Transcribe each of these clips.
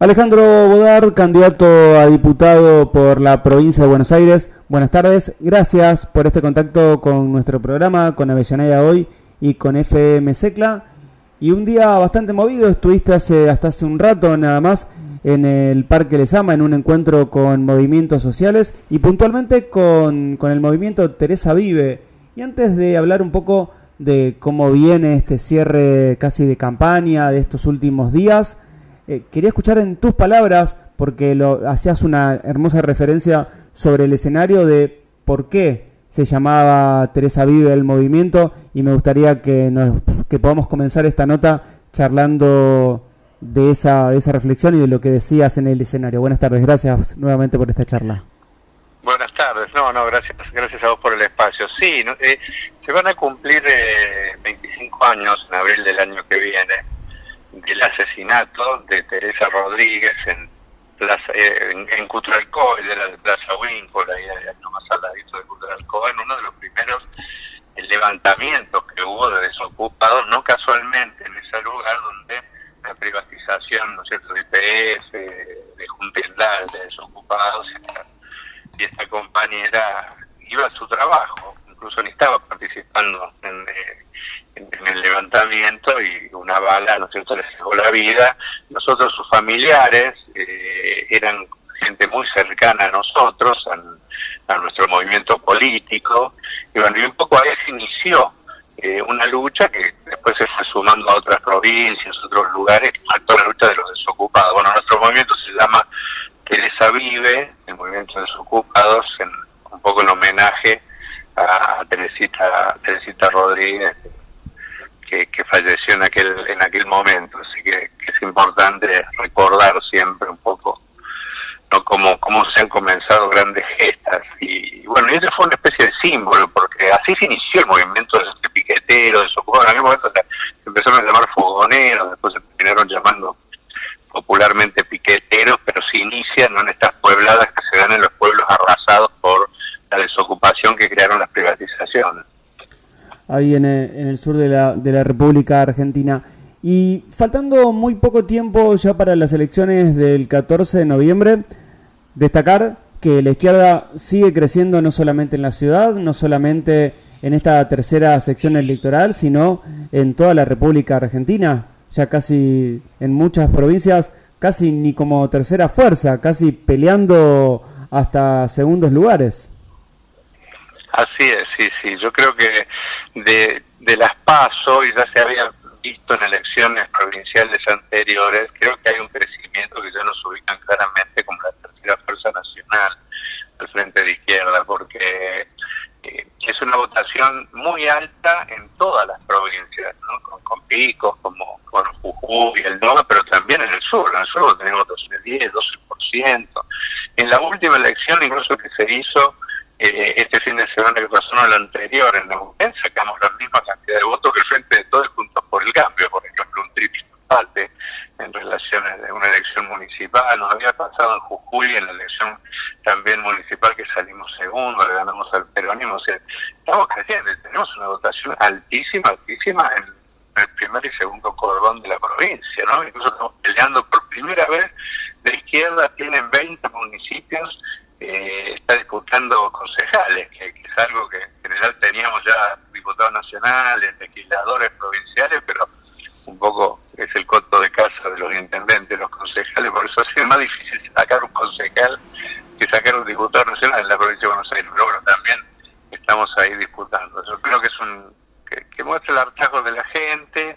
Alejandro Bodar, candidato a diputado por la provincia de Buenos Aires. Buenas tardes, gracias por este contacto con nuestro programa, con Avellaneda Hoy y con FM Secla. Y un día bastante movido, estuviste hace, hasta hace un rato nada más en el Parque Lesama en un encuentro con movimientos sociales y puntualmente con, con el movimiento Teresa Vive. Y antes de hablar un poco de cómo viene este cierre casi de campaña de estos últimos días, eh, quería escuchar en tus palabras, porque lo, hacías una hermosa referencia sobre el escenario de por qué se llamaba Teresa Vive el movimiento y me gustaría que, nos, que podamos comenzar esta nota charlando de esa, de esa reflexión y de lo que decías en el escenario. Buenas tardes, gracias nuevamente por esta charla. Buenas tardes, no, no, gracias, gracias a vos por el espacio. Sí, eh, se van a cumplir eh, 25 años en abril del año que viene del asesinato de Teresa Rodríguez en plaza, eh, en, en Cutralcó, de la Plaza ladito de Cutralcó, en uno de los primeros levantamientos que hubo de desocupados, no casualmente en ese lugar donde la privatización, ¿no es cierto?, de IPF, de Juntelal, de desocupados, y esta compañera iba a su trabajo, incluso ni estaba participando en, eh, en, el levantamiento y una bala, ¿no es cierto?, le dejó la vida. Nosotros, sus familiares, eh, eran gente muy cercana a nosotros, a, nuestro movimiento político, y bueno, y un poco ahí se inició eh, una lucha que después se fue sumando a otras provincias, otros lugares, toda la lucha de los desocupados. Bueno, nuestro movimiento se llama Teresa Vive, el movimiento de desocupados, en, un poco en homenaje a Teresita, Teresita Rodríguez, que, que, falleció en aquel en aquel momento así que, es importante recordar siempre un poco no cómo, cómo se han comenzado grandes gestas y, bueno y ese fue una especie de símbolo porque así se inició el movimiento de este piquetero desocupado en aquel momento se empezaron a llamar fogoneros después se terminaron llamando popularmente piqueteros pero se inician ¿no? en estas puebladas que se dan en los pueblos arrasados por la desocupación que crearon las privatizaciones ahí en el, en el sur de la, de la República Argentina. Y faltando muy poco tiempo ya para las elecciones del 14 de noviembre, destacar que la izquierda sigue creciendo no solamente en la ciudad, no solamente en esta tercera sección electoral, sino en toda la República Argentina, ya casi en muchas provincias, casi ni como tercera fuerza, casi peleando hasta segundos lugares. Así es, sí, sí. Yo creo que de, las PASO, y ya se había visto en elecciones provinciales anteriores, creo que hay un crecimiento que ya nos ubican claramente como la tercera fuerza nacional al frente de izquierda, porque eh, es una votación muy alta en todas las provincias, ¿no? con, picos como con Jujuy el Nova, pero también en el sur. En el sur tenemos votaciones 10, 12%. En la última elección, incluso que se hizo eh, este fin de semana que pasó no el anterior en Neuquén sacamos la misma cantidad de votos que el Frente de Todos Juntos por el Cambio, por ejemplo, un triple empate en relaciones de una elección municipal, nos había pasado en Jujuy en la elección también municipal que salimos segundo, le ganamos al peronismo, o sea, estamos creciendo, tenemos una votación altísima, altísima en el primer y segundo cordón de la provincia, ¿no? Incluso estamos peleando por primera vez de izquierda, tienen 20 municipios eh, está disputando concejales, que, es algo que en general teníamos ya diputados nacionales, legisladores provinciales, pero un poco es el costo de casa de los intendentes, los concejales, por eso ha sido más difícil sacar un concejal que sacar un diputado nacional en la provincia de Buenos Aires, pero bueno, también estamos ahí disputando. Yo creo que es un muestra el hartazgo de la gente,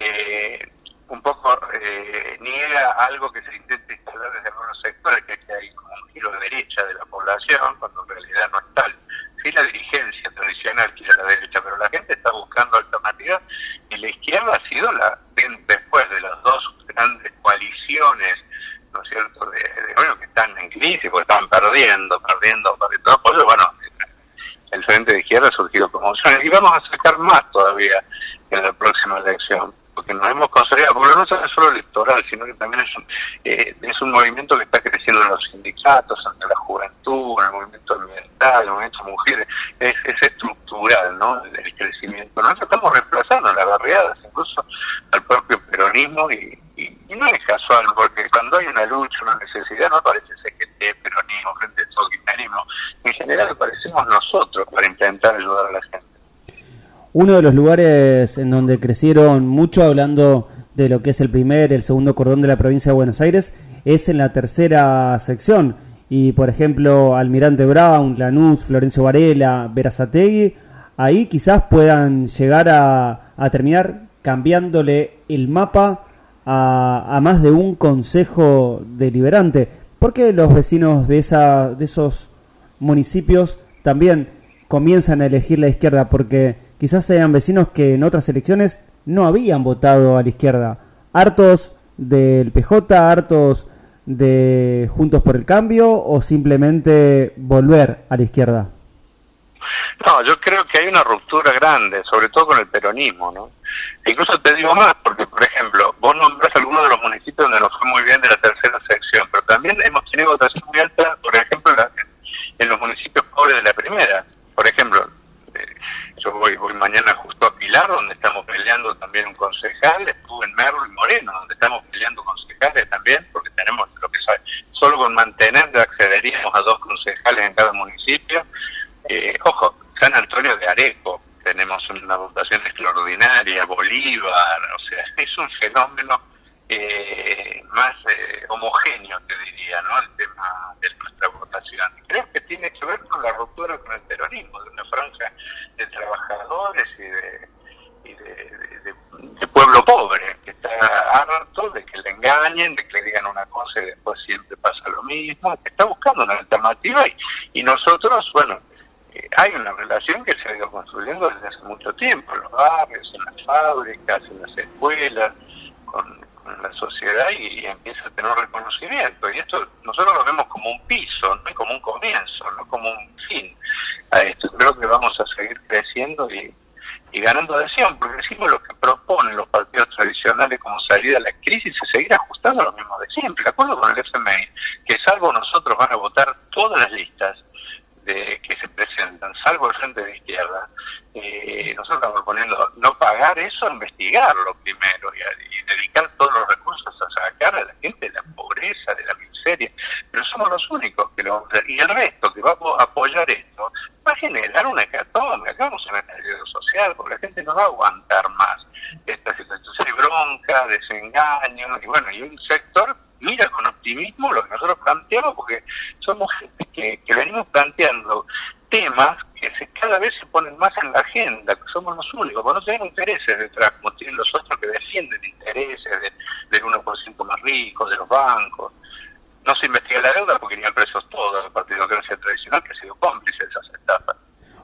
eh, un poco eh, niega algo que se intenta instalar desde algunos sectores, que, que hay como un giro de derecha de la población, cuando en realidad no es tal. Sí la dirigencia tradicional quiere la derecha, pero la gente está buscando alternativas y la izquierda ha sido la, después de las dos grandes coaliciones, ¿no es cierto?, de, bueno, que están en crisis, porque están perdiendo, perdiendo, perdiendo, bueno, el Frente de Izquierda ha surgido como opciones y vamos a sacar más todavía en la próxima elección porque nos hemos consolidado, porque no es solo electoral, sino que también es un, eh, es un movimiento que está creciendo en los sindicatos, en la juventud, en el movimiento ambiental, en el movimiento de mujeres, es, es estructural, ¿no? El, crecimiento. Nosotros estamos reemplazando las barriadas, incluso al propio peronismo, y, no es casual, porque cuando hay una necesidad no aparece CGT, peronismo, frente todo kirchnerismo. En general aparecemos nosotros para intentar ayudar a la gente. Uno de los lugares en donde crecieron mucho, hablando de lo que es el primer, el segundo cordón de la provincia de Buenos Aires, es en la tercera sección. Y por ejemplo, Almirante Brown, Lanús, Florencio Varela, Verazategui, ahí quizás puedan llegar a, a terminar cambiándole el mapa a, a, más de un consejo deliberante. ¿Por qué los vecinos de, esa, de esos municipios también comienzan a elegir la izquierda? Porque quizás sean vecinos que en otras elecciones no habían votado a la izquierda. Hartos del PJ, hartos de Juntos por el Cambio o simplemente volver a la izquierda. No, yo creo que hay una ruptura grande, sobre todo con el peronismo, ¿no? E incluso te digo más, porque, por ejemplo, vos nombrás algunos de los municipios donde nos fue muy bien de la tercera sección, pero también hemos tenido votación muy alta, por ejemplo, en los municipios pobres de la primera. Yo voy, voy mañana justo a Pilar, donde estamos peleando también un concejal, estuve en Merlo y Moreno, donde estamos peleando concejales también, porque tenemos lo que sabe, solo con mantener accederíamos a dos concejales en cada municipio. Eh, ojo, San Antonio de Areco, tenemos una votación extraordinaria, Bolívar, o sea, es un fenómeno eh, más eh, homogéneo, te diría, ¿no? El tema de nuestra Creo que tiene que ver con la ruptura con el peronismo, de una franja de trabajadores y de, y de, pueblo pobre, que está harto de que le engañen, de que le digan una cosa y después siempre pasa lo mismo, que está buscando una alternativa y, y nosotros, bueno, hay una relación que se ha ido construyendo desde hace mucho tiempo, en los barrios, en las fábricas, en las escuelas, con la sociedad y, empieza a tener reconocimiento. Y esto nosotros lo vemos como un piso, no como un comienzo, no como un fin a esto. Creo que vamos a seguir creciendo y, y ganando adhesión, porque decimos lo que proponen los partidos tradicionales como salida a la crisis es seguir ajustando lo mismo de siempre. De acuerdo con el FMI, que salvo nosotros van a votar todas las listas, de, que se presentan, salvo el frente de izquierda, eh, nosotros estamos proponiendo no pagar eso, investigarlo primero y, dedicar todos los recursos a sacar a la gente de la pobreza, de la miseria, pero somos los únicos que lo. Y el resto que va a apoyar esto va a generar una hecatombe, acá vamos a un estallido social, porque la gente no va a aguantar más esta situación. Hay bronca, desengaño, y bueno, y un sector optimismo lo que nosotros planteamos, porque somos gente que, venimos planteando temas que cada vez se ponen más en la agenda, que somos los únicos, porque no tenemos intereses detrás, como tienen los otros que defienden intereses de, del 1% más rico, de los bancos. No se investiga la deuda porque ni presos todos el Partido Democracia Tradicional, que ha sido cómplice de esas etapas.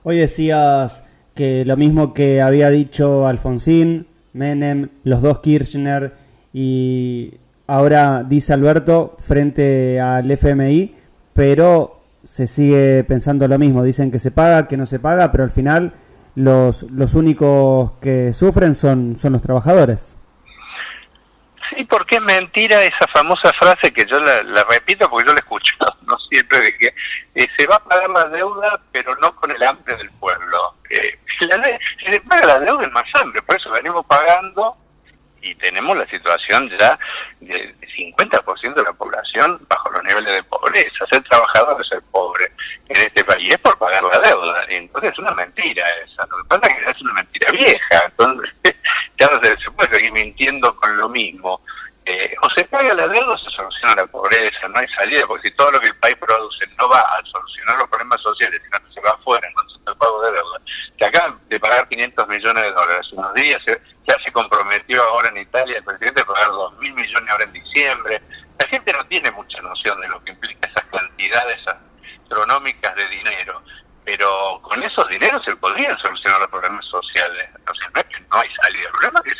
Hoy decías que lo mismo que había dicho Alfonsín, Menem, los dos Kirchner y ahora dice Alberto frente al FMI, pero se sigue pensando lo mismo. Dicen que se paga, que no se paga, pero al final los, los únicos que sufren son, son los trabajadores. Sí, porque es mentira esa famosa frase que yo la, repito porque yo la escucho no siempre de que eh, se va a pagar la deuda pero no con el hambre del pueblo. Eh, la, si se paga la deuda es más hambre, por eso venimos pagando y tenemos la situación ya del 50% de la población bajo los niveles de pobreza. Ser trabajador es ser pobre en este país es por pagar la deuda. Entonces es una mentira esa. Lo que pasa es que es una mentira vieja. Entonces ya no se, se puede seguir mintiendo con lo mismo. Eh, o se paga la deuda o se soluciona la pobreza, no hay salida, porque si todo lo que el país produce no va a solucionar los problemas sociales, sino que se va afuera en cuanto al pago de deuda, que acaban de pagar 500 millones de dólares unos días, ya se comprometió ahora en Italia el presidente a pagar 2 mil millones ahora en diciembre, la gente no tiene mucha noción de lo que implica esas cantidades astronómicas de dinero, pero con esos dineros se podrían solucionar los problemas sociales, o sea, no es que no hay salida, el problema que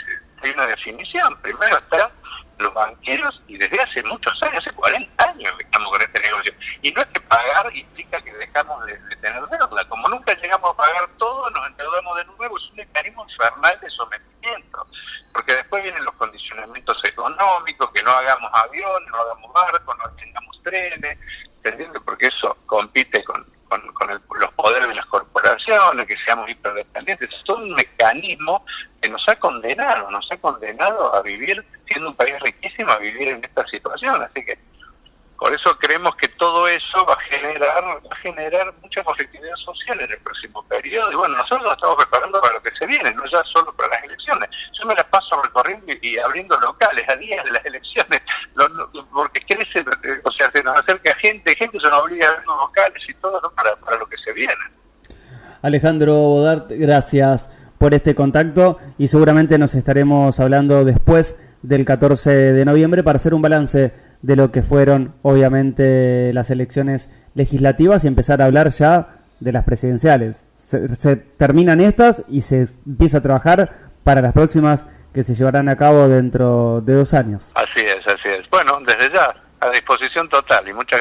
hay una definición, primero está los banqueros y desde hace muchos años, hace 40 años que estamos con este negocio. Y no es que pagar implica que dejamos de, de, tener deuda. Como nunca llegamos a pagar todo, nos endeudamos de nuevo. Es un mecanismo infernal de sometimiento. Porque después vienen los condicionamientos económicos, que no hagamos aviones, no hagamos barcos, no tengamos trenes, ¿entendiendo? Porque eso compite con, con, el, los poderes de las corporaciones, que seamos hiperdependientes. Es todo un mecanismo que nos ha condenado, nos ha condenado a vivir, siendo un país riquísimo, a vivir en esta situación. Así que Por eso creemos que todo eso va a generar va a generar mucha conflictividad social en el próximo periodo. Y bueno, nosotros nos estamos preparando para lo que se viene, no ya solo para las elecciones. Yo me las y, abriendo locales a días de las elecciones, porque crece, eh, o sea, se nos acerca gente, gente se nos obliga a abrir locales y todo para, para lo que se viene. Alejandro Bodart, gracias por este contacto y seguramente nos estaremos hablando después del 14 de noviembre para hacer un balance de lo que fueron obviamente las elecciones legislativas y empezar a hablar ya de las presidenciales. Se, terminan estas y se empieza a trabajar para las próximas que se llevarán a cabo dentro de dos años. Así es, así es. Bueno, desde ya, a disposición total y muchas gracias.